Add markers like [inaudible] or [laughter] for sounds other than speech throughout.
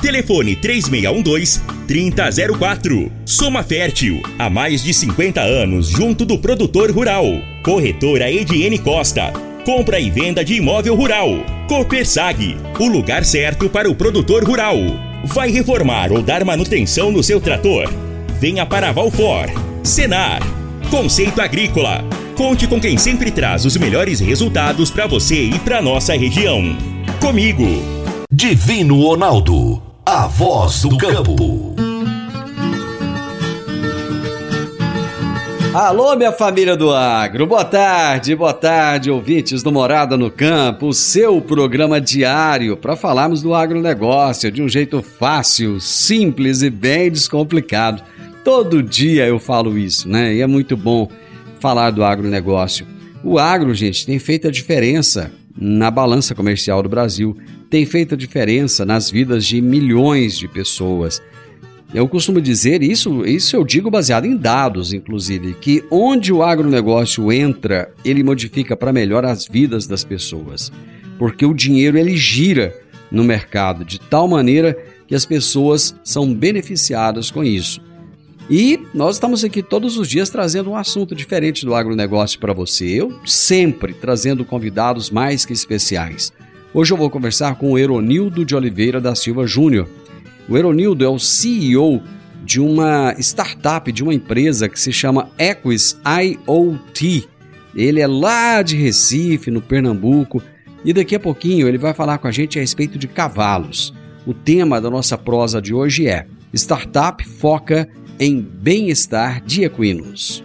Telefone 3612-3004. Soma Fértil, há mais de 50 anos junto do produtor rural. Corretora Ediene Costa. Compra e venda de imóvel rural. Copersag, o lugar certo para o produtor rural. Vai reformar ou dar manutenção no seu trator? Venha para Valfor. Senar. Conceito Agrícola. Conte com quem sempre traz os melhores resultados para você e para nossa região. Comigo. Divino Ronaldo, a voz do campo. Alô, minha família do agro. Boa tarde, boa tarde, ouvintes do Morada no Campo, o seu programa diário para falarmos do agronegócio de um jeito fácil, simples e bem descomplicado. Todo dia eu falo isso, né? E é muito bom falar do agronegócio. O agro, gente, tem feito a diferença na balança comercial do Brasil, tem feito a diferença nas vidas de milhões de pessoas. Eu costumo dizer isso, isso eu digo baseado em dados, inclusive, que onde o agronegócio entra, ele modifica para melhor as vidas das pessoas, porque o dinheiro ele gira no mercado de tal maneira que as pessoas são beneficiadas com isso. E nós estamos aqui todos os dias trazendo um assunto diferente do agronegócio para você. Eu sempre trazendo convidados mais que especiais. Hoje eu vou conversar com o Eronildo de Oliveira da Silva Júnior. O Eronildo é o CEO de uma startup, de uma empresa que se chama Equis IoT. Ele é lá de Recife, no Pernambuco, e daqui a pouquinho ele vai falar com a gente a respeito de cavalos. O tema da nossa prosa de hoje é Startup foca em bem-estar de equinos.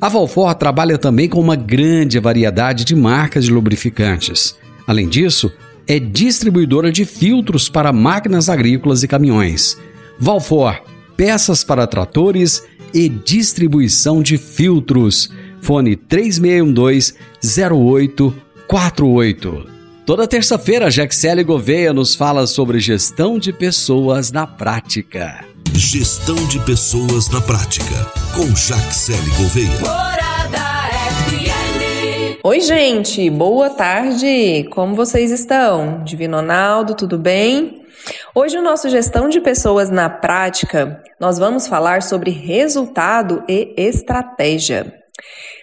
a Valfor trabalha também com uma grande variedade de marcas de lubrificantes. Além disso, é distribuidora de filtros para máquinas agrícolas e caminhões. Valfor, peças para tratores e distribuição de filtros. Fone 3612-0848. Toda terça-feira, Jaxele Gouveia nos fala sobre gestão de pessoas na prática. Gestão de pessoas na prática, com Jaxele Gouveia. Oi, gente, boa tarde. Como vocês estão? Divino Ronaldo, tudo bem? Hoje, o nosso Gestão de Pessoas na Prática, nós vamos falar sobre resultado e estratégia.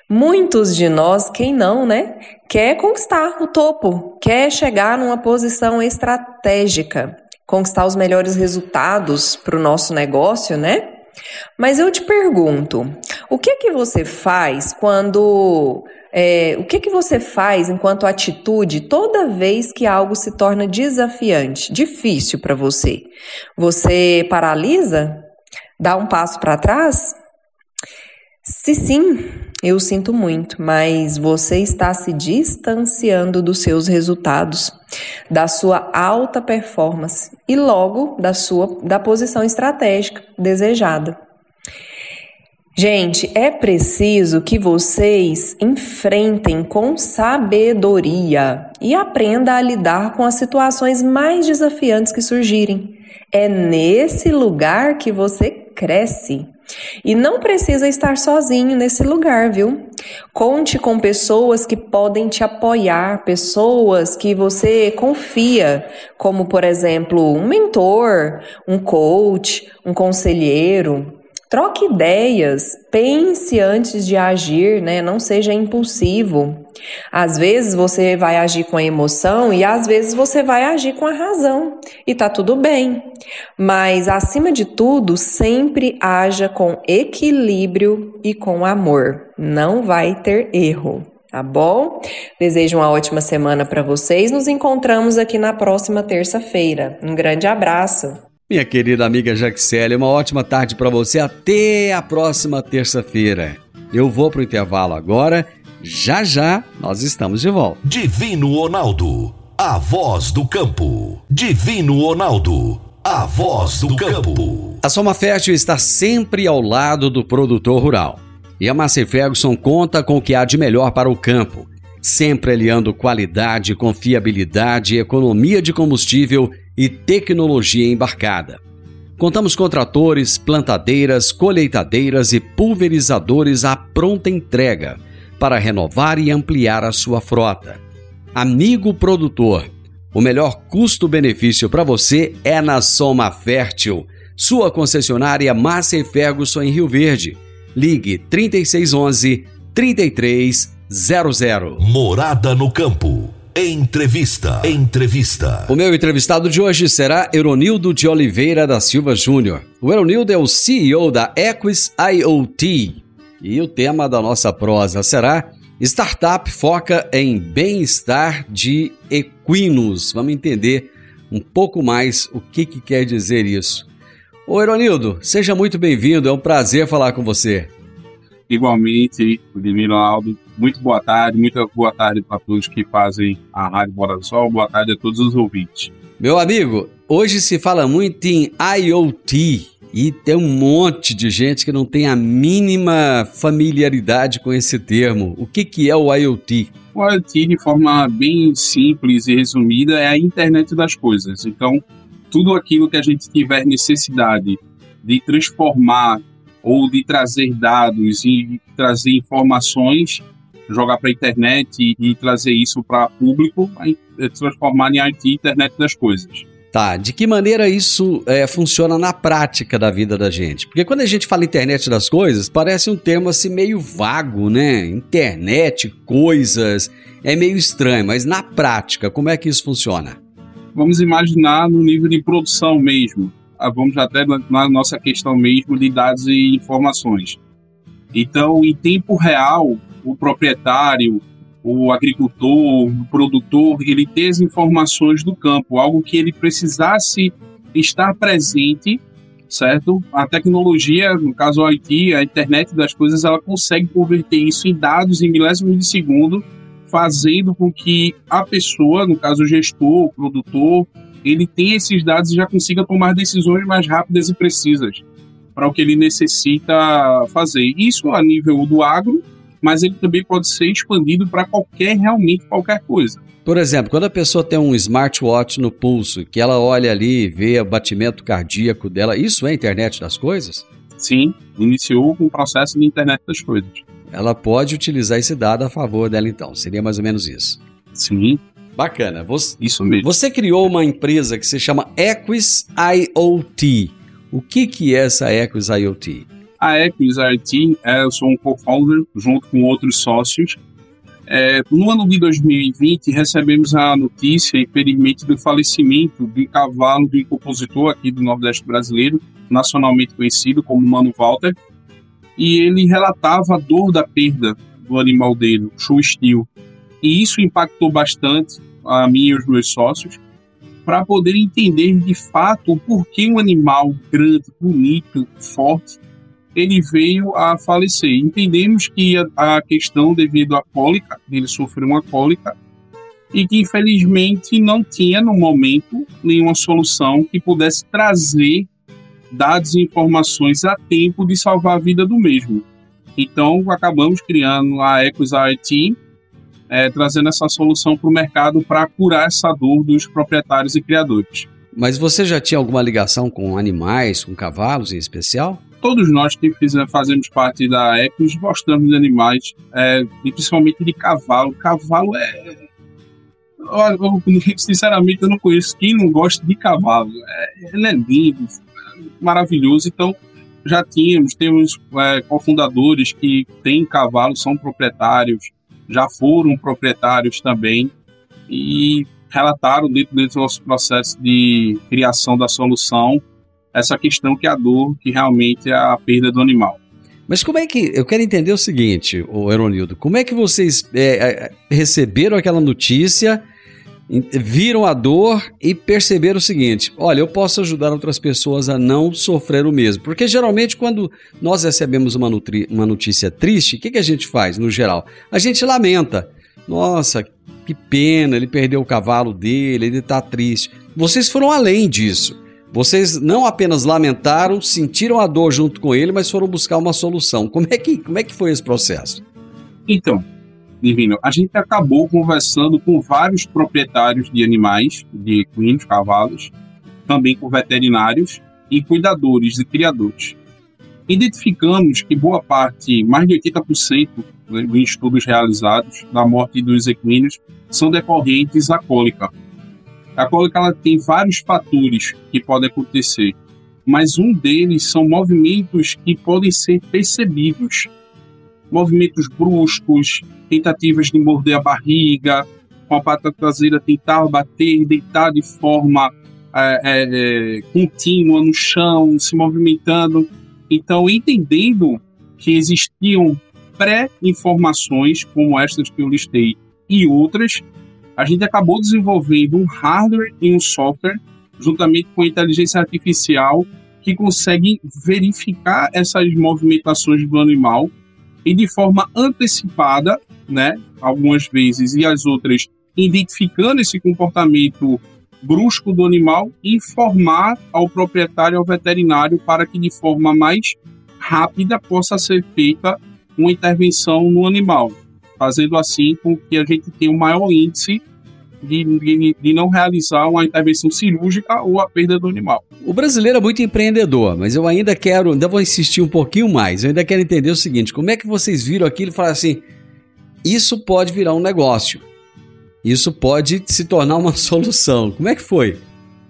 Muitos de nós, quem não, né, quer conquistar o topo, quer chegar numa posição estratégica conquistar os melhores resultados para o nosso negócio, né? Mas eu te pergunto, o que que você faz quando é, o que que você faz enquanto atitude toda vez que algo se torna desafiante, difícil para você? Você paralisa? Dá um passo para trás? Se sim, eu sinto muito, mas você está se distanciando dos seus resultados, da sua alta performance e logo da sua da posição estratégica desejada. Gente, é preciso que vocês enfrentem com sabedoria e aprenda a lidar com as situações mais desafiantes que surgirem. É nesse lugar que você cresce. E não precisa estar sozinho nesse lugar, viu? Conte com pessoas que podem te apoiar, pessoas que você confia, como por exemplo, um mentor, um coach, um conselheiro. Troque ideias, pense antes de agir, né? Não seja impulsivo. Às vezes você vai agir com a emoção e às vezes você vai agir com a razão e tá tudo bem. Mas acima de tudo, sempre haja com equilíbrio e com amor. Não vai ter erro. Tá bom? Desejo uma ótima semana para vocês. Nos encontramos aqui na próxima terça-feira. Um grande abraço. Minha querida amiga Jaxele, uma ótima tarde para você. Até a próxima terça-feira. Eu vou pro intervalo agora. Já já nós estamos de volta. Divino Ronaldo, a voz do campo. Divino Ronaldo, a voz do campo. A Soma Fértil está sempre ao lado do produtor rural. E a Massey Ferguson conta com o que há de melhor para o campo, sempre aliando qualidade, confiabilidade, economia de combustível e tecnologia embarcada. Contamos com tratores, plantadeiras, colheitadeiras e pulverizadores à pronta entrega para renovar e ampliar a sua frota. Amigo produtor, o melhor custo-benefício para você é na Soma Fértil, sua concessionária Massa Ferguson em Rio Verde. Ligue 3611 3300. Morada no campo. Entrevista. Entrevista. O meu entrevistado de hoje será Eronildo de Oliveira da Silva Júnior. O Eronildo é o CEO da Equis IoT. E o tema da nossa prosa será Startup foca em bem-estar de equinos. Vamos entender um pouco mais o que, que quer dizer isso. Ô Eronildo, seja muito bem-vindo, é um prazer falar com você. Igualmente, Divino Aldo, muito boa tarde, muita boa tarde para todos que fazem a Rádio Bora do Sol, boa tarde a todos os ouvintes. Meu amigo, hoje se fala muito em IoT e tem um monte de gente que não tem a mínima familiaridade com esse termo. O que, que é o IoT? O IoT, de forma bem simples e resumida, é a internet das coisas. Então, tudo aquilo que a gente tiver necessidade de transformar ou de trazer dados e trazer informações, jogar para a internet e, e, trazer isso para público, é transformar em IT internet das coisas. Tá, de que maneira isso é, funciona na prática da vida da gente? Porque quando a gente fala internet das coisas, parece um termo assim meio vago, né? Internet, coisas, é meio estranho, mas na prática, como é que isso funciona? Vamos imaginar no nível de produção mesmo. Ah, vamos até na nossa questão mesmo de dados e informações. Então, em tempo real, o proprietário, o agricultor, o produtor, ele tem as informações do campo, algo que ele precisasse estar presente, certo? A tecnologia, no caso o IT, a internet das coisas, ela consegue converter isso em dados em milésimos de segundo, fazendo com que a pessoa, no caso o gestor, o produtor, ele tenha esses dados e já consiga tomar decisões mais rápidas e precisas para o que ele necessita fazer. Isso a nível do agro, mas ele também pode ser expandido para qualquer, realmente qualquer coisa. Por exemplo, quando a pessoa tem um smartwatch no pulso, que ela olha ali e vê o batimento cardíaco dela, isso é a internet das coisas? Sim, iniciou com o processo de internet das coisas. Ela pode utilizar esse dado a favor dela então, seria mais ou menos isso. Sim, Bacana. Você, Isso mesmo. Você criou uma empresa que se chama Equis IoT. O que, que é essa Equis IoT? A Equis IoT, é, eu sou um co-founder junto com outros sócios. É, no ano de 2020, recebemos a notícia, infelizmente, do falecimento de um cavalo de um compositor aqui do Nordeste brasileiro, nacionalmente conhecido como Mano Walter, e ele relatava a dor da perda do animal dele, show steel. E isso impactou bastante a mim e os meus sócios para poder entender de fato o porquê um animal grande, bonito, forte, ele veio a falecer. Entendemos que a, a questão devido à cólica, ele sofreu uma cólica, e que infelizmente não tinha no momento nenhuma solução que pudesse trazer dados e informações a tempo de salvar a vida do mesmo. Então acabamos criando a Ecos IT, é, trazendo essa solução para o mercado para curar essa dor dos proprietários e criadores. Mas você já tinha alguma ligação com animais, com cavalos em especial? Todos nós que fazemos parte da Ecos gostamos de animais, é, e principalmente de cavalo. Cavalo é. Sinceramente, eu não conheço quem não gosta de cavalo. É, ele é lindo, maravilhoso. Então, já tínhamos, temos é, cofundadores que têm cavalos, são proprietários, já foram proprietários também, e relataram dentro, dentro do nosso processo de criação da solução essa questão que é a dor, que realmente é a perda do animal. Mas como é que. Eu quero entender o seguinte, o Eronildo, como é que vocês é, é, receberam aquela notícia, viram a dor e perceberam o seguinte: olha, eu posso ajudar outras pessoas a não sofrer o mesmo. Porque geralmente, quando nós recebemos uma, uma notícia triste, o que, que a gente faz no geral? A gente lamenta. Nossa, que pena, ele perdeu o cavalo dele, ele está triste. Vocês foram além disso. Vocês não apenas lamentaram, sentiram a dor junto com ele, mas foram buscar uma solução. Como é que, como é que foi esse processo? Então, Divino, a gente acabou conversando com vários proprietários de animais, de equinos, cavalos, também com veterinários e cuidadores e criadores. Identificamos que boa parte, mais de 80% né, dos estudos realizados da morte dos equinos são decorrentes à cólica, a cólica ela tem vários fatores que podem acontecer, mas um deles são movimentos que podem ser percebidos. Movimentos bruscos, tentativas de morder a barriga, com a pata traseira tentar bater, deitar de forma é, é, é contínua no chão, se movimentando. Então, entendendo que existiam pré-informações, como estas que eu listei, e outras, a gente acabou desenvolvendo um hardware e um software, juntamente com a inteligência artificial, que consegue verificar essas movimentações do animal e de forma antecipada, né, algumas vezes, e as outras identificando esse comportamento brusco do animal, informar ao proprietário, ao veterinário, para que de forma mais rápida possa ser feita uma intervenção no animal fazendo assim com que a gente tenha um maior índice de, de, de, não realizar uma intervenção cirúrgica ou a perda do animal. O brasileiro é muito empreendedor, mas eu ainda quero, ainda vou insistir um pouquinho mais, eu ainda quero entender o seguinte, como é que vocês viram aquilo e falaram assim, isso pode virar um negócio, isso pode se tornar uma [laughs] solução, como é que foi?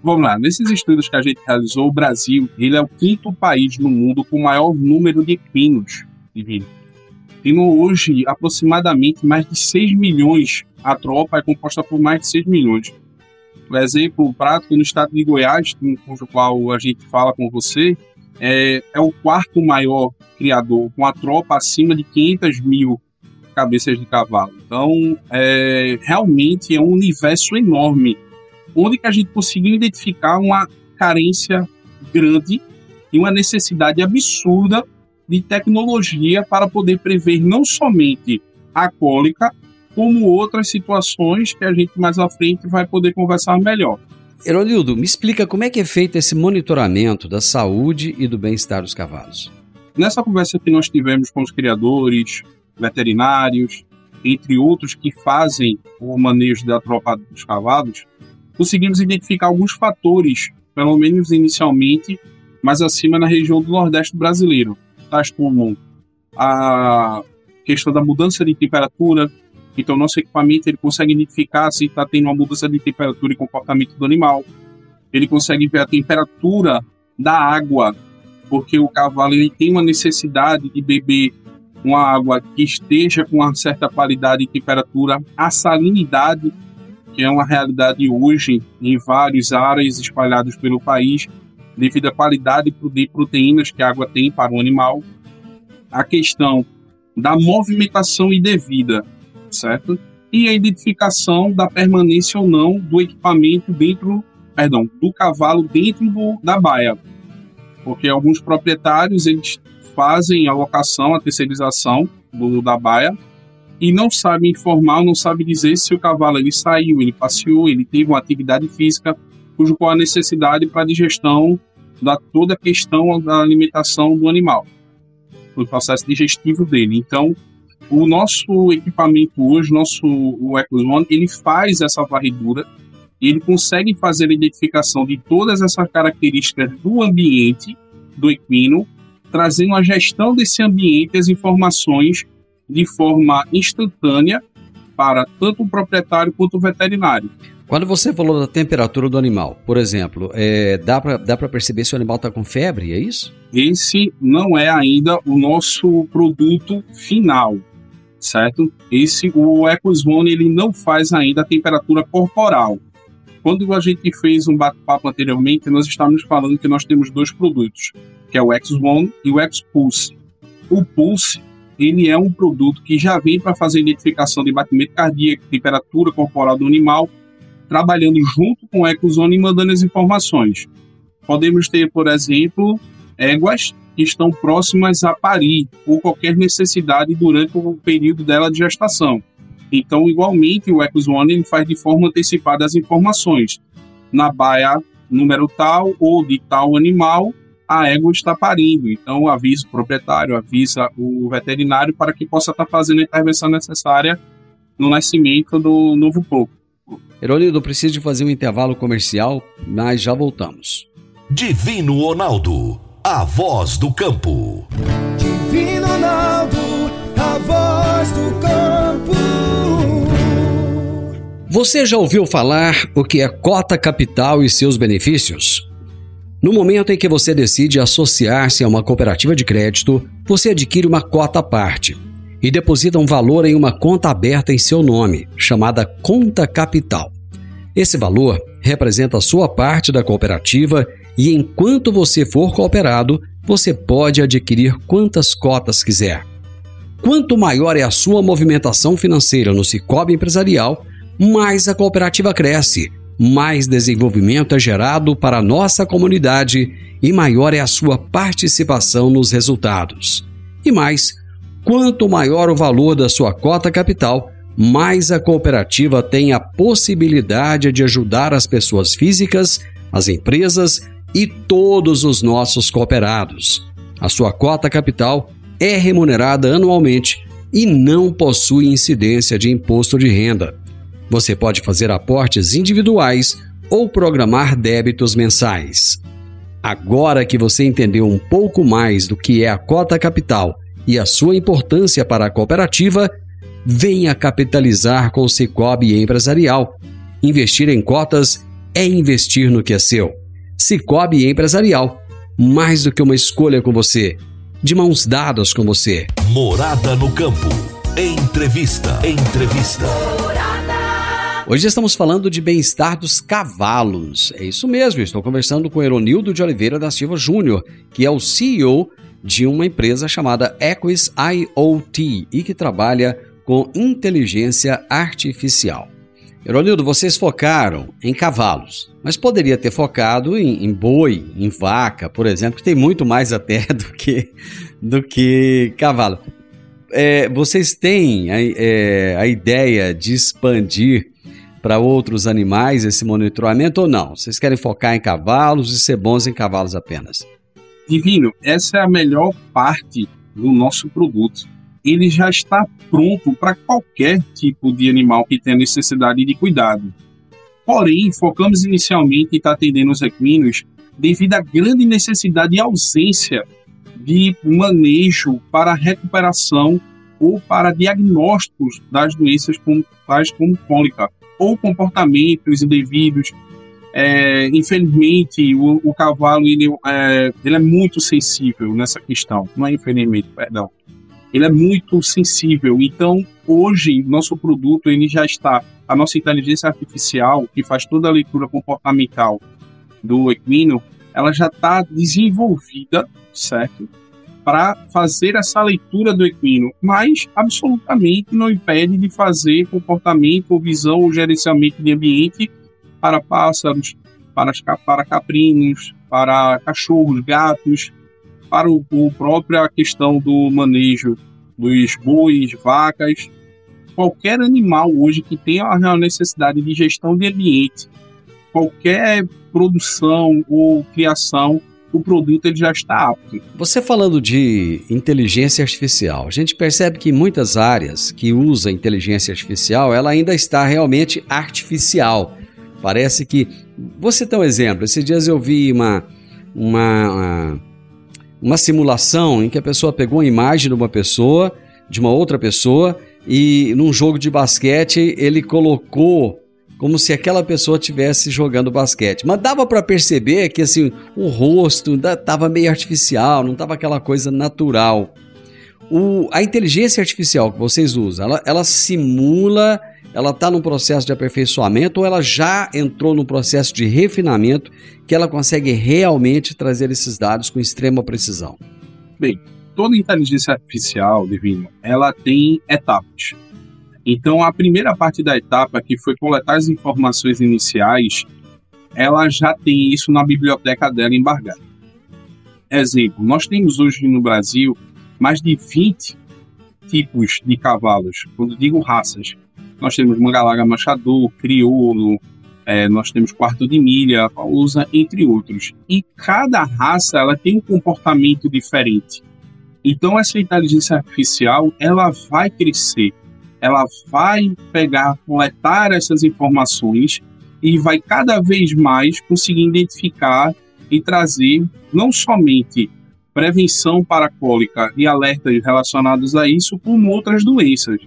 Vamos lá, nesses estudos que a gente realizou, o Brasil ele é o quinto país no mundo com o maior número de equinos de vida. Tem hoje aproximadamente mais de 6 milhões. A tropa é composta por mais de 6 milhões. Por exemplo, prático no estado de Goiás, com o qual a gente fala com você, é, é o quarto maior criador, com a tropa acima de 500 mil cabeças de cavalo. Então, é, realmente é um universo enorme, onde que a gente conseguiu identificar uma carência grande e uma necessidade absurda de tecnologia para poder prever não somente a cólica, como outras situações que a gente mais à frente vai poder conversar melhor. Heronildo, me explica como é que é feito esse monitoramento da saúde e do bem-estar dos cavalos. Nessa conversa que nós tivemos com os criadores, veterinários, entre outros que fazem o manejo da tropa dos cavalos, conseguimos identificar alguns fatores, pelo menos inicialmente, mais acima na região do Nordeste brasileiro, tais como a questão da mudança de temperatura. Então, nosso equipamento ele consegue identificar se está tendo uma mudança de temperatura e comportamento do animal. Ele consegue ver a temperatura da água, porque o cavalo ele tem uma necessidade de beber uma água que esteja com uma certa qualidade e temperatura. A salinidade, que é uma realidade hoje em várias áreas espalhadas pelo país, devido à qualidade de proteínas que a água tem para o animal, a questão da movimentação indevida, certo? E a identificação da permanência ou não do equipamento dentro, perdão, do cavalo dentro do, da baia. Porque alguns proprietários eles fazem a locação, a terceirização do, da baia e não sabem informar, não sabem dizer se o cavalo ele saiu, ele passeou, ele teve uma atividade física, cujo qual a necessidade para a digestão da toda a questão da alimentação do animal, do processo digestivo dele. Então, o nosso equipamento hoje, nosso o Ecos One, ele faz essa varredura e ele consegue fazer a identificação de todas essas características do ambiente do equino trazendo a gestão desse ambiente, as informações de forma instantânea para tanto o proprietário quanto o veterinário. Quando você falou da temperatura do animal, por exemplo, é, dá para perceber se o animal está com febre, é isso? Esse não é ainda o nosso produto final, certo? Esse, o EcoZone, ele não faz ainda a temperatura corporal. Quando a gente fez um bate-papo anteriormente, nós estávamos falando que nós temos dois produtos, que é o X1 e o X-Pulse. O Pulse, ele é um produto que já vem para fazer identificação de batimento cardíaco, temperatura corporal do animal, trabalhando junto com o Ecozone e mandando as informações. Podemos ter, por exemplo, éguas que estão próximas a parir ou qualquer necessidade durante o período dela de gestação. Então, igualmente, o Ecozone faz de forma antecipada as informações. Na baia número tal ou de tal animal, a égua está parindo. Então, avisa o proprietário, avisa o veterinário para que possa estar fazendo a intervenção necessária no nascimento do novo porco. Heronildo, preciso de fazer um intervalo comercial, mas já voltamos. Divino Ronaldo, a voz do campo. Divino Ronaldo, a voz do campo. Você já ouviu falar o que é cota capital e seus benefícios? No momento em que você decide associar-se a uma cooperativa de crédito, você adquire uma cota à parte e deposita um valor em uma conta aberta em seu nome, chamada Conta Capital. Esse valor representa a sua parte da cooperativa e enquanto você for cooperado, você pode adquirir quantas cotas quiser. Quanto maior é a sua movimentação financeira no Cicobi Empresarial, mais a cooperativa cresce, mais desenvolvimento é gerado para a nossa comunidade e maior é a sua participação nos resultados. E mais, quanto maior o valor da sua cota capital, mais a cooperativa tem a possibilidade de ajudar as pessoas físicas, as empresas e todos os nossos cooperados. A sua cota capital é remunerada anualmente e não possui incidência de imposto de renda. Você pode fazer aportes individuais ou programar débitos mensais. Agora que você entendeu um pouco mais do que é a cota capital e a sua importância para a cooperativa, venha capitalizar com o Cicobi Empresarial. Investir em cotas é investir no que é seu. Cicobi Empresarial, mais do que uma escolha com você, de mãos dadas com você. Morada no campo. Entrevista. Entrevista. Hoje estamos falando de bem-estar dos cavalos. É isso mesmo, estou conversando com Eronildo de Oliveira da Silva Júnior, que é o CEO de uma empresa chamada Equis IoT e que trabalha com inteligência artificial. Eronildo, vocês focaram em cavalos, mas poderia ter focado em, em, boi, em vaca, por exemplo, que tem muito mais até [laughs] do que, do que cavalo. É, vocês têm a, é, a ideia de expandir para outros animais esse monitoramento ou não? Vocês querem focar em cavalos e ser bons em cavalos apenas? Divino, essa é a melhor parte do nosso produto. Ele já está pronto para qualquer tipo de animal que tenha necessidade de cuidado. Porém, focamos inicialmente em estar atendendo os equinos devido à grande necessidade e ausência de manejo para recuperação ou para diagnósticos das doenças como, tais como cólica ou comportamentos indevidos é, infelizmente, o, o, cavalo ele é, ele é muito sensível nessa questão. Não é infelizmente, perdão. Ele é muito sensível. Então, hoje, nosso produto ele já está. A nossa inteligência artificial, que faz toda a leitura comportamental do equino, ela já está desenvolvida, certo? Para fazer essa leitura do equino, mas absolutamente não impede de fazer comportamento, visão ou gerenciamento de ambiente para pássaros, para, para caprinos, para cachorros, gatos, para o, o própria questão do manejo dos bois, vacas, qualquer animal hoje que tenha a necessidade de gestão de ambiente, qualquer produção ou criação, o produto ele já está apto. Você falando de inteligência artificial, a gente percebe que em muitas áreas que usa inteligência artificial, ela ainda está realmente artificial. Parece que. Você tem um exemplo. Esses dias eu vi uma, uma, uma simulação em que a pessoa pegou uma imagem de uma pessoa, de uma outra pessoa, e num jogo de basquete ele colocou como se aquela pessoa estivesse jogando basquete. Mas dava para perceber que assim, o rosto estava meio artificial, não estava aquela coisa natural. O, a inteligência artificial que vocês usam, ela, ela simula, ela está num processo de aperfeiçoamento ou ela já entrou num processo de refinamento que ela consegue realmente trazer esses dados com extrema precisão? Bem, toda inteligência artificial, Divino, ela tem etapas. Então, a primeira parte da etapa, que foi coletar as informações iniciais, ela já tem isso na biblioteca dela embargada. Exemplo, nós temos hoje no Brasil mais de 20 tipos de cavalos, quando digo raças. Nós temos Mangalaga Machador, Crioulo, é, nós temos Quarto de Milha, Pausa, entre outros. E cada raça ela tem um comportamento diferente. Então essa inteligência artificial ela vai crescer ela vai pegar, coletar essas informações e vai cada vez mais conseguir identificar e trazer não somente prevenção para cólica e alertas relacionados a isso, como outras doenças.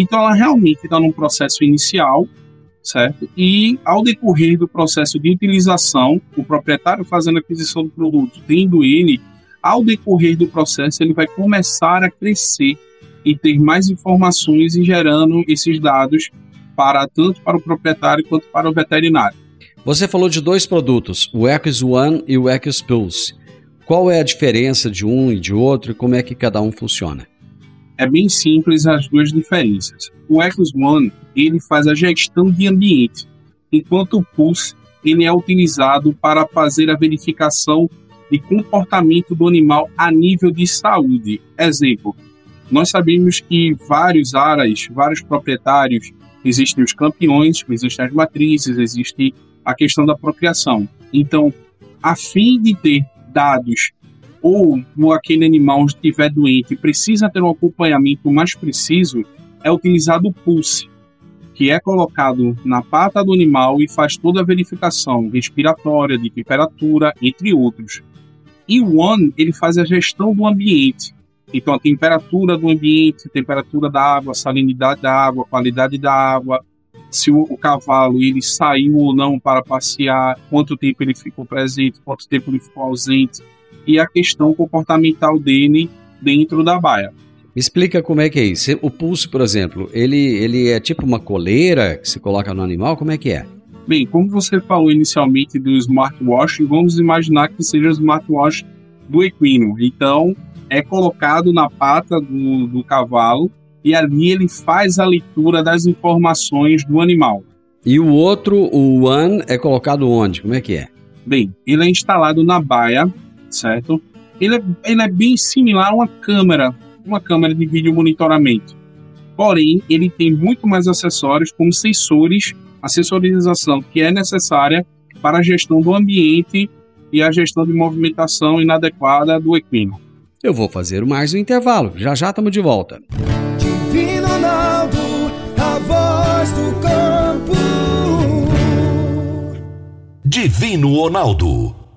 Então, ela realmente está num processo inicial, certo? E ao decorrer do processo de utilização, o proprietário fazendo a aquisição do produto, tendo ele, ao decorrer do processo, ele vai começar a crescer e ter mais informações e gerando esses dados para tanto para o proprietário quanto para o veterinário. Você falou de dois produtos, o Ecos One e o Ecos Pulse. Qual é a diferença de um e de outro e como é que cada um funciona? É bem simples as duas diferenças. O Ecos One ele faz a gestão de ambiente, enquanto o Pulse ele é utilizado para fazer a verificação de comportamento do animal a nível de saúde. Exemplo, nós sabemos que vários aras, vários proprietários, existem os campeões, existem as matrizes, existe a questão da procriação. Então, a fim de ter dados ou aquele animal estiver doente precisa ter um acompanhamento mais preciso, é utilizado o pulse, que é colocado na pata do animal e faz toda a verificação respiratória, de temperatura, entre outros. E o One, ele faz a gestão do ambiente. Então, a temperatura do ambiente, temperatura da água, salinidade da água, qualidade da água, se o, o, cavalo ele saiu ou não para passear, quanto tempo ele ficou presente, quanto tempo ele ficou ausente, e a questão comportamental dele dentro da baia. Me explica como é que é isso. O pulso, por exemplo, ele, ele é tipo uma coleira que se coloca no animal? Como é que é? Bem, como você falou inicialmente do smartwatch, vamos imaginar que seja o smartwatch do equino. Então, é colocado na pata do, do cavalo e ali ele faz a leitura das informações do animal. E o outro, o One, é colocado onde? Como é que é? Bem, ele é instalado na baia, certo? Ele é, ele é bem similar a uma câmera, uma câmera de vídeo monitoramento. Porém, ele tem muito mais acessórios, como sensores, a sensorização que é necessária para a gestão do ambiente e a gestão de movimentação inadequada do equino. Eu vou fazer mais um intervalo. Já já estamos de volta. Divino Ronaldo, a voz do campo. Divino Ronaldo,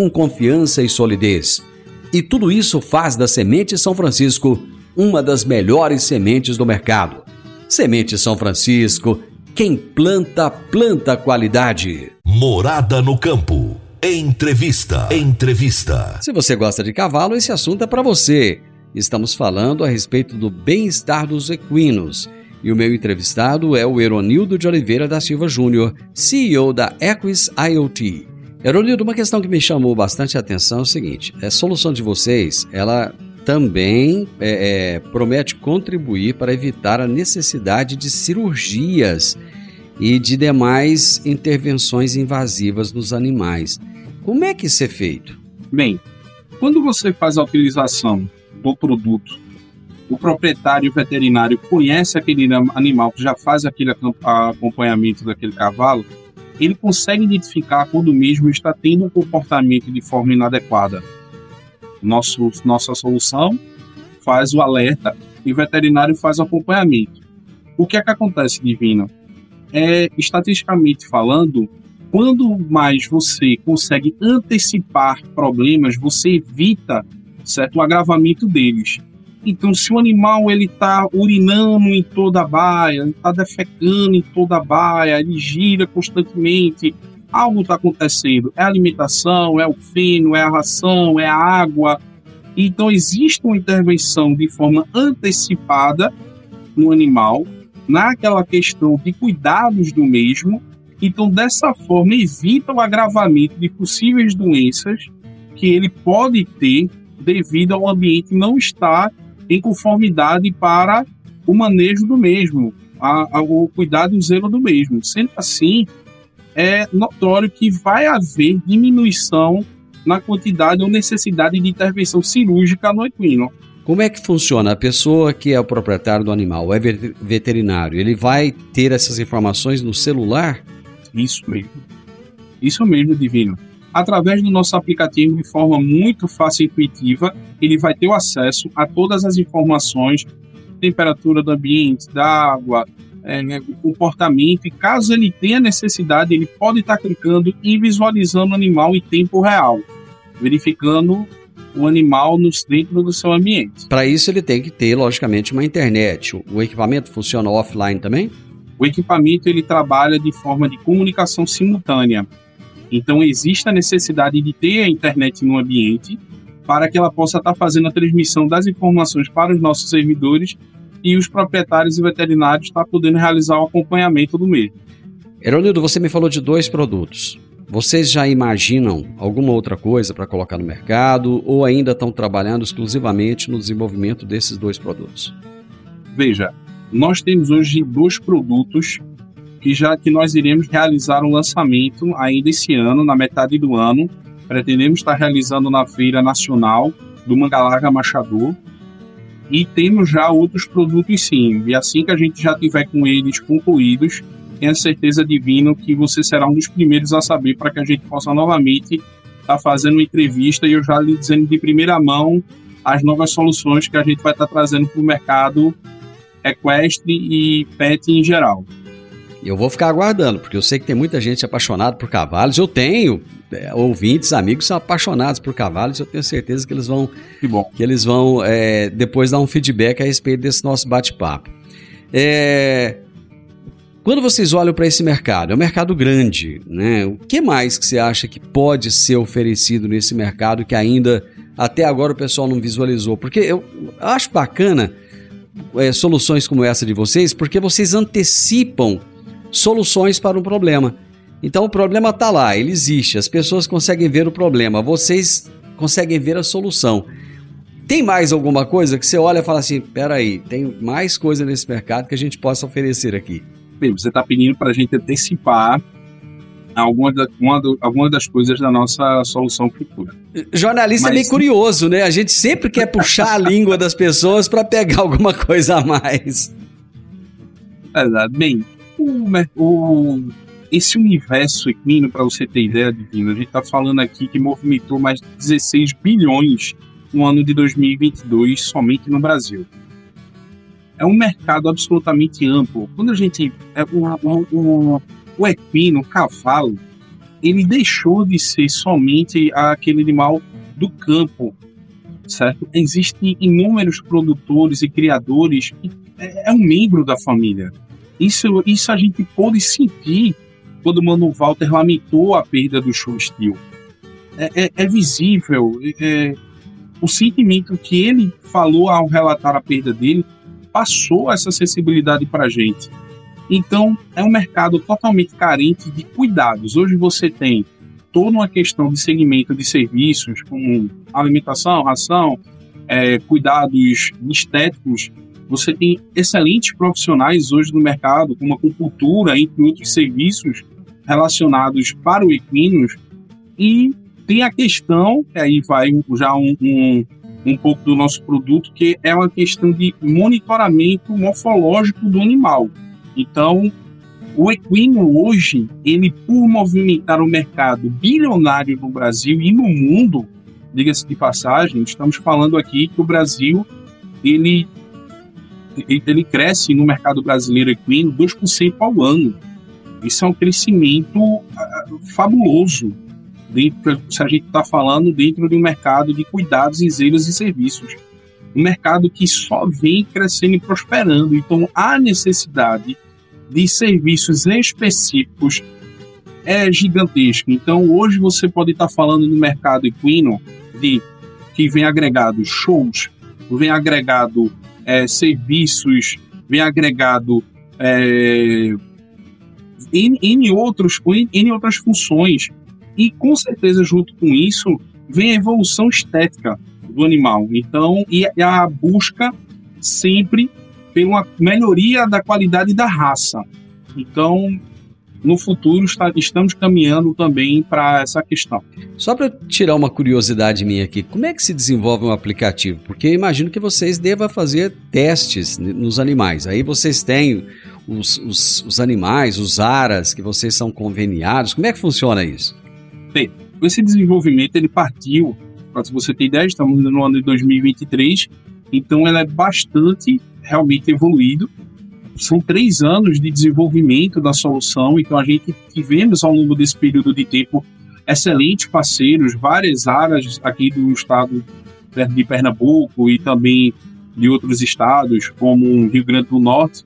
com confiança e solidez. E tudo isso faz da Semente São Francisco uma das melhores sementes do mercado. Semente São Francisco, quem planta, planta qualidade. Morada no campo. Entrevista. Entrevista. Se você gosta de cavalo, esse assunto é para você. Estamos falando a respeito do bem-estar dos equinos. E o meu entrevistado é o Eronildo de Oliveira da Silva Júnior, CEO da Equis IoT. Eronildo, uma questão que me chamou bastante a atenção é o seguinte: a solução de vocês, ela também é, é, promete contribuir para evitar a necessidade de cirurgias e de demais intervenções invasivas nos animais. Como é que isso é feito? Bem, quando você faz a utilização do produto, o proprietário veterinário conhece aquele animal que já faz aquele acompanhamento daquele cavalo, ele consegue identificar quando mesmo está tendo um comportamento de forma inadequada. Nosso, nossa solução faz o alerta e o veterinário faz o acompanhamento. O que é que acontece, Divino? É, estatisticamente falando, quando mais você consegue antecipar problemas, você evita certo, o agravamento deles. Então, se o animal ele está urinando em toda a baia, está defecando em toda a baia, ele gira constantemente, algo está acontecendo. É a alimentação, é o feno, é a ração, é a água. Então, existe uma intervenção de forma antecipada no animal, naquela questão de cuidados do mesmo. Então, dessa forma, evita o agravamento de possíveis doenças que ele pode ter devido ao ambiente não estar em conformidade para o manejo do mesmo, a, a, o cuidado e o zelo do mesmo. Sendo assim, é notório que vai haver diminuição na quantidade ou necessidade de intervenção cirúrgica no equino. Como é que funciona? A pessoa que é o proprietário do animal, é veterinário, ele vai ter essas informações no celular? Isso mesmo. Isso mesmo, Divino através do nosso aplicativo de forma muito fácil e intuitiva, ele vai ter o acesso a todas as informações, temperatura do ambiente, da água, é, né, comportamento, e caso ele tenha necessidade, ele pode estar clicando e visualizando o animal em tempo real, verificando o animal nos, dentro do seu ambiente. Para isso ele tem que ter, logicamente, uma internet. O equipamento funciona offline também? O equipamento ele trabalha de forma de comunicação simultânea. Então, existe a necessidade de ter a internet no ambiente para que ela possa estar fazendo a transmissão das informações para os nossos servidores e os proprietários e veterinários estar podendo realizar o acompanhamento do mesmo. Heronildo, você me falou de dois produtos. Vocês já imaginam alguma outra coisa para colocar no mercado ou ainda estão trabalhando exclusivamente no desenvolvimento desses dois produtos? Veja, nós temos hoje dois produtos que já que nós iremos realizar um lançamento ainda esse ano, na metade do ano. Pretendemos estar realizando na Feira Nacional do Mangalaga Machador. E temos já outros produtos sim. E assim que a gente já tiver com eles concluídos, tenha certeza divina que você será um dos primeiros a saber para que a gente possa novamente estar tá fazendo uma entrevista e eu já lhe dizendo de primeira mão as novas soluções que a gente vai estar tá trazendo para o mercado equestre e pet em geral. Eu vou ficar aguardando, porque eu sei que tem muita gente apaixonada por cavalos. Eu tenho é, ouvintes, amigos são apaixonados por cavalos. Eu tenho certeza que eles vão, que, bom. Que eles vão é, depois dar um feedback a respeito desse nosso bate-papo. É, quando vocês olham para esse mercado, é um mercado grande, né? O que mais que você acha que pode ser oferecido nesse mercado que ainda até agora o pessoal não visualizou? Porque eu acho bacana é, soluções como essa de vocês, porque vocês antecipam soluções para um problema. Então o problema está lá, ele existe, as pessoas conseguem ver o problema, vocês conseguem ver a solução. Tem mais alguma coisa que você olha e fala assim: peraí, tem mais coisa nesse mercado que a gente possa oferecer aqui? Bem, você está pedindo para a gente antecipar algumas da, alguma das coisas da nossa solução futura. Jornalista Mas... é meio curioso, né? A gente sempre quer puxar a [laughs] língua das pessoas para pegar alguma coisa a mais. Bem, o, o, esse universo equino, para você ter ideia, Divino, a gente está falando aqui que movimentou mais de 16 bilhões no ano de 2022 somente no Brasil. É um mercado absolutamente amplo. Quando a gente. É, o, o, o equino, o cavalo, ele deixou de ser somente aquele animal do campo, certo? Existem inúmeros produtores e criadores que é, é um membro da família. Isso, isso a gente pôde sentir quando o Mano Walter lamentou a perda do show Steel. É, é, é visível é, o sentimento que ele falou ao relatar a perda dele passou essa sensibilidade para a gente. Então, é um mercado totalmente carente de cuidados. Hoje você tem toda uma questão de segmento de serviços, como alimentação, ração, é, cuidados estéticos, você tem excelentes profissionais hoje no mercado, como acupuntura, entre outros serviços relacionados para o equinos, e tem a questão, que aí vai já um, um, um pouco do nosso produto, que é uma questão de monitoramento morfológico do animal. Então, o equino hoje, ele por movimentar o mercado bilionário no Brasil e no mundo, diga-se de passagem, estamos falando aqui que o Brasil ele ele cresce no mercado brasileiro equino 2% ao ano. Isso é um crescimento ah, fabuloso dentro, se a gente está falando dentro de um mercado de cuidados, zelos e serviços. Um mercado que só vem crescendo e prosperando. Então, a necessidade de serviços específicos é gigantesca. Então, hoje você pode estar tá falando no mercado equino de que vem agregado shows, vem agregado é, serviços, vem agregado é, em, em, outros, em, em outras funções e com certeza, junto com isso, vem a evolução estética do animal. Então, e a busca sempre pela melhoria da qualidade da raça. Então, no futuro está, estamos caminhando também para essa questão. Só para tirar uma curiosidade minha aqui, como é que se desenvolve um aplicativo? Porque eu imagino que vocês devam fazer testes nos animais. Aí vocês têm os, os, os animais, os aras, que vocês são conveniados. Como é que funciona isso? Bem, esse desenvolvimento ele partiu, para você ter ideia, estamos no ano de 2023, então ele é bastante realmente evoluído. São três anos de desenvolvimento da solução, então a gente tivemos ao longo desse período de tempo excelentes parceiros, várias áreas aqui do estado de Pernambuco e também de outros estados, como Rio Grande do Norte,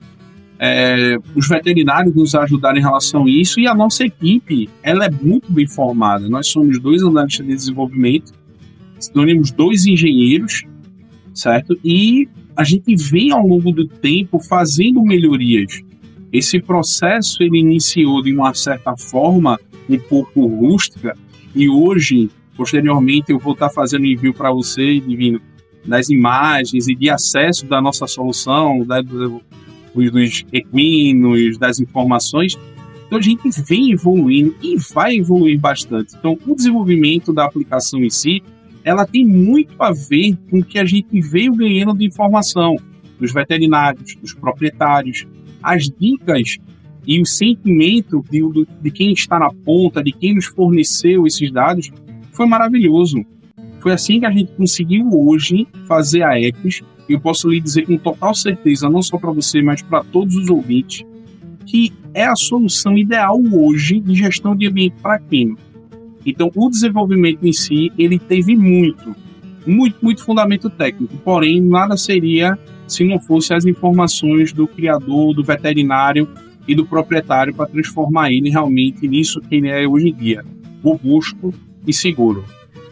é, os veterinários nos ajudaram em relação a isso e a nossa equipe ela é muito bem formada. Nós somos dois analistas de desenvolvimento, temos dois engenheiros, certo? E a gente vem ao longo do tempo fazendo melhorias. Esse processo ele iniciou de uma certa forma um pouco rústica e hoje, posteriormente, eu vou estar fazendo envio para você, Divino, das imagens e de acesso da nossa solução, da, dos equinos, das informações. Então a gente vem evoluindo e vai evoluir bastante. Então o desenvolvimento da aplicação em si, ela tem muito a ver com o que a gente veio ganhando de informação dos veterinários, dos proprietários, as dicas e o sentimento de, de quem está na ponta, de quem nos forneceu esses dados, foi maravilhoso. Foi assim que a gente conseguiu hoje fazer a Ecos eu posso lhe dizer com total certeza, não só para você, mas para todos os ouvintes, que é a solução ideal hoje de gestão de ambiente para quem. Então, o desenvolvimento em si, ele teve muito, muito, muito fundamento técnico, porém, nada seria se não fosse as informações do criador, do veterinário e do proprietário para transformar ele realmente nisso que ele é hoje em dia, robusto e seguro.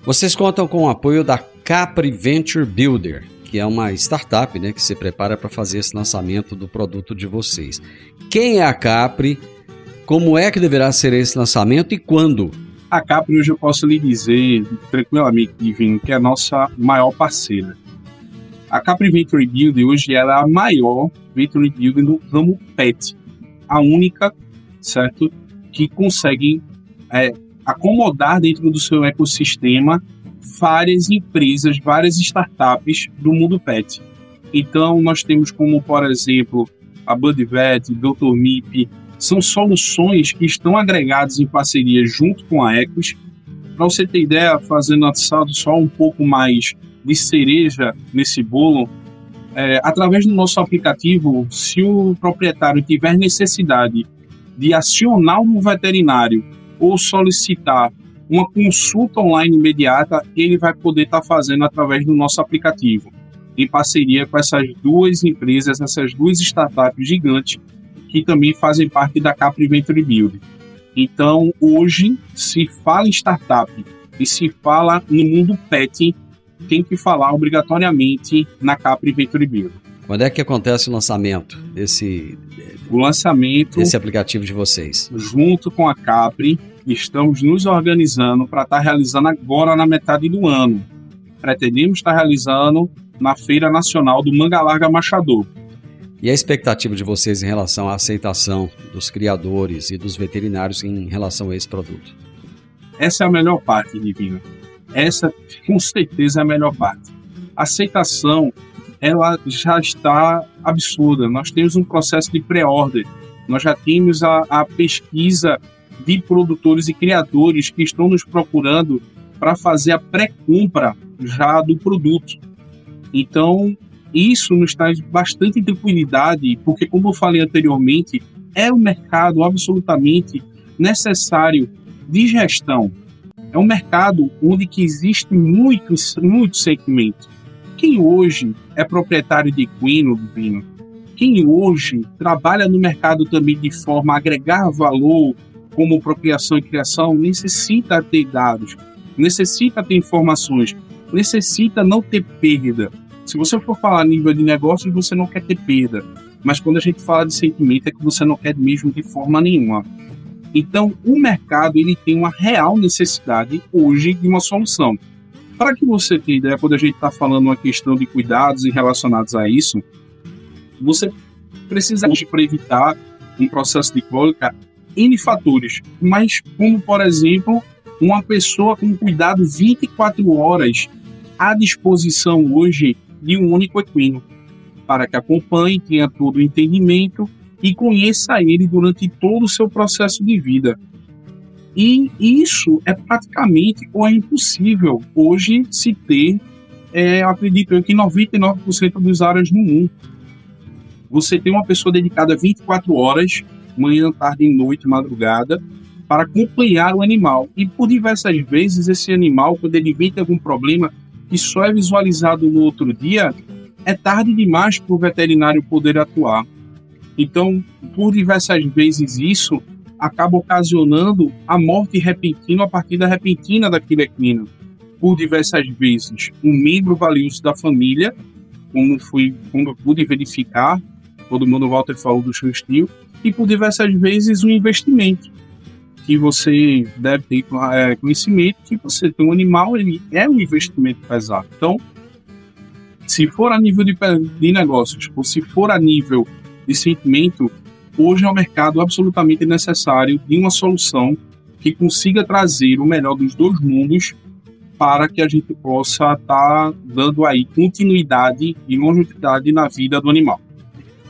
Vocês contam com o apoio da Capri Venture Builder, que é uma startup né, que se prepara para fazer esse lançamento do produto de vocês. Quem é a Capri? Como é que deverá ser esse lançamento e quando? A Capri hoje eu posso lhe dizer tranquilamente, Divino, que é a nossa maior parceira. A Capri Venture Build hoje ela é a maior Venture Build no ramo PET. A única, certo, que consegue é, acomodar dentro do seu ecossistema várias empresas, várias startups do mundo pet. Então, nós temos como, por exemplo, a BudVet, Dr. MIP, são soluções que estão agregadas em parceria junto com a Ecos. Para você ter ideia, fazendo assado só um pouco mais de cereja nesse bolo, é, através do nosso aplicativo, se o proprietário tiver necessidade de acionar um veterinário ou solicitar uma consulta online imediata ele vai poder estar tá fazendo através do nosso aplicativo, em parceria com essas duas empresas, essas duas startups gigantes que também fazem parte da Capri Venture Build. Então, hoje, se fala em startup e se fala no mundo pet, tem que falar obrigatoriamente na Capri Venture Build. Quando é que acontece o lançamento desse, o lançamento desse aplicativo de vocês? Junto com a Capri, estamos nos organizando para estar tá realizando agora na metade do ano. Pretendemos estar tá realizando na Feira Nacional do Manga Larga Machador. E a expectativa de vocês em relação à aceitação dos criadores e dos veterinários em relação a esse produto? Essa é a melhor parte, Divina. Essa, com certeza, é a melhor parte. a aceitação ela já está absurda. Nós temos um processo de pré-order, nós já temos a, a pesquisa de produtores e criadores que estão nos procurando para fazer a pré-compra já do produto. Então, isso nos traz bastante tranquilidade, porque, como eu falei anteriormente, é um mercado absolutamente necessário de gestão. É um mercado onde que existe muito, muito segmento. Quem hoje é proprietário de equino, Divino, quem hoje trabalha no mercado também de forma a agregar valor, como procriação e criação, necessita ter dados, necessita ter informações, necessita não ter perda. Se você for falar nível de negócios, você não quer ter perda. Mas quando a gente fala de sentimento, é que você não quer mesmo de forma nenhuma. Então, o mercado ele tem uma real necessidade hoje de uma solução. Para que você tenha ideia, quando a gente está falando uma questão de cuidados relacionados a isso, você precisa agir para evitar um processo de cólica N fatores, mas como, por exemplo, uma pessoa com cuidado 24 horas à disposição hoje de um único equino, para que acompanhe, tenha todo o entendimento e conheça ele durante todo o seu processo de vida. E isso é praticamente ou é impossível hoje se ter, é, acredito eu, que 99% dos áreas no mundo. Você tem uma pessoa dedicada 24 horas, manhã, tarde, noite, madrugada, para acompanhar o animal. E por diversas vezes esse animal, quando ele vem ter algum problema que só é visualizado no outro dia, é tarde demais para o veterinário poder atuar. Então, por diversas vezes isso acaba ocasionando a morte repentina a partir da repentina daquele equino. Por diversas vezes, um membro valioso da família, como fui, como eu pude verificar, todo mundo Walter falou do seu estilo, e por diversas vezes um investimento que você deve ter é, conhecimento que você tem um animal ele é um investimento pesado. Então, se for a nível de, de negócios ou se for a nível de sentimento, hoje é um mercado absolutamente necessário de uma solução que consiga trazer o melhor dos dois mundos para que a gente possa estar tá dando aí continuidade e longevidade na vida do animal.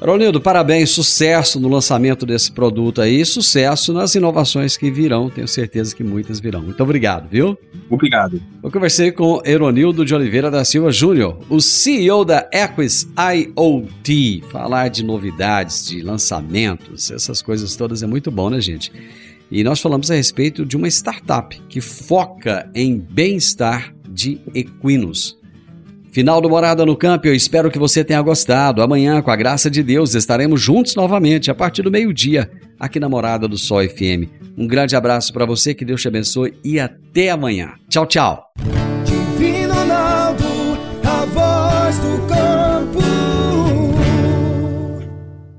Ronildo, parabéns, sucesso no lançamento desse produto aí, sucesso nas inovações que virão, tenho certeza que muitas virão. Muito obrigado, viu? Obrigado. Eu conversei com Eronildo de Oliveira da Silva Júnior, o CEO da Equis IoT. Falar de novidades, de lançamentos, essas coisas todas é muito bom, né, gente? E nós falamos a respeito de uma startup que foca em bem-estar de equinos. Final do Morada no Campo, eu espero que você tenha gostado. Amanhã, com a graça de Deus, estaremos juntos novamente a partir do meio-dia, aqui na Morada do Sol FM. Um grande abraço para você, que Deus te abençoe e até amanhã. Tchau, tchau. Divino Ronaldo, a voz do campo.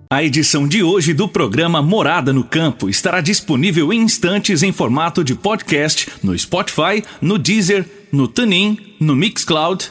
A edição de hoje do programa Morada no Campo estará disponível em instantes em formato de podcast no Spotify, no Deezer, no TuneIn, no Mixcloud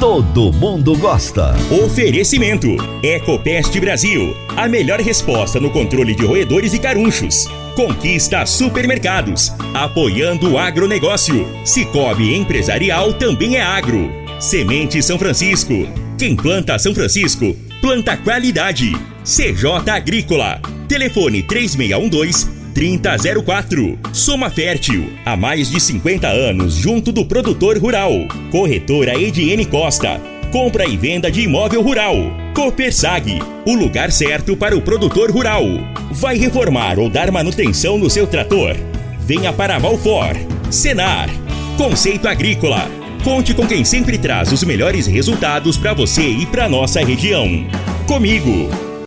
Todo mundo gosta. Oferecimento: Ecopest Brasil. A melhor resposta no controle de roedores e carunchos. Conquista Supermercados, apoiando o agronegócio. Cicobi Empresarial também é agro. Semente São Francisco. Quem planta São Francisco, planta qualidade. CJ Agrícola. Telefone 3612 3004. Soma Fértil, há mais de 50 anos junto do produtor rural. Corretora Ediene Costa. Compra e venda de imóvel rural. Copersag, o lugar certo para o produtor rural. Vai reformar ou dar manutenção no seu trator? Venha para Valfor. Senar. Conceito Agrícola. Conte com quem sempre traz os melhores resultados para você e para nossa região. Comigo.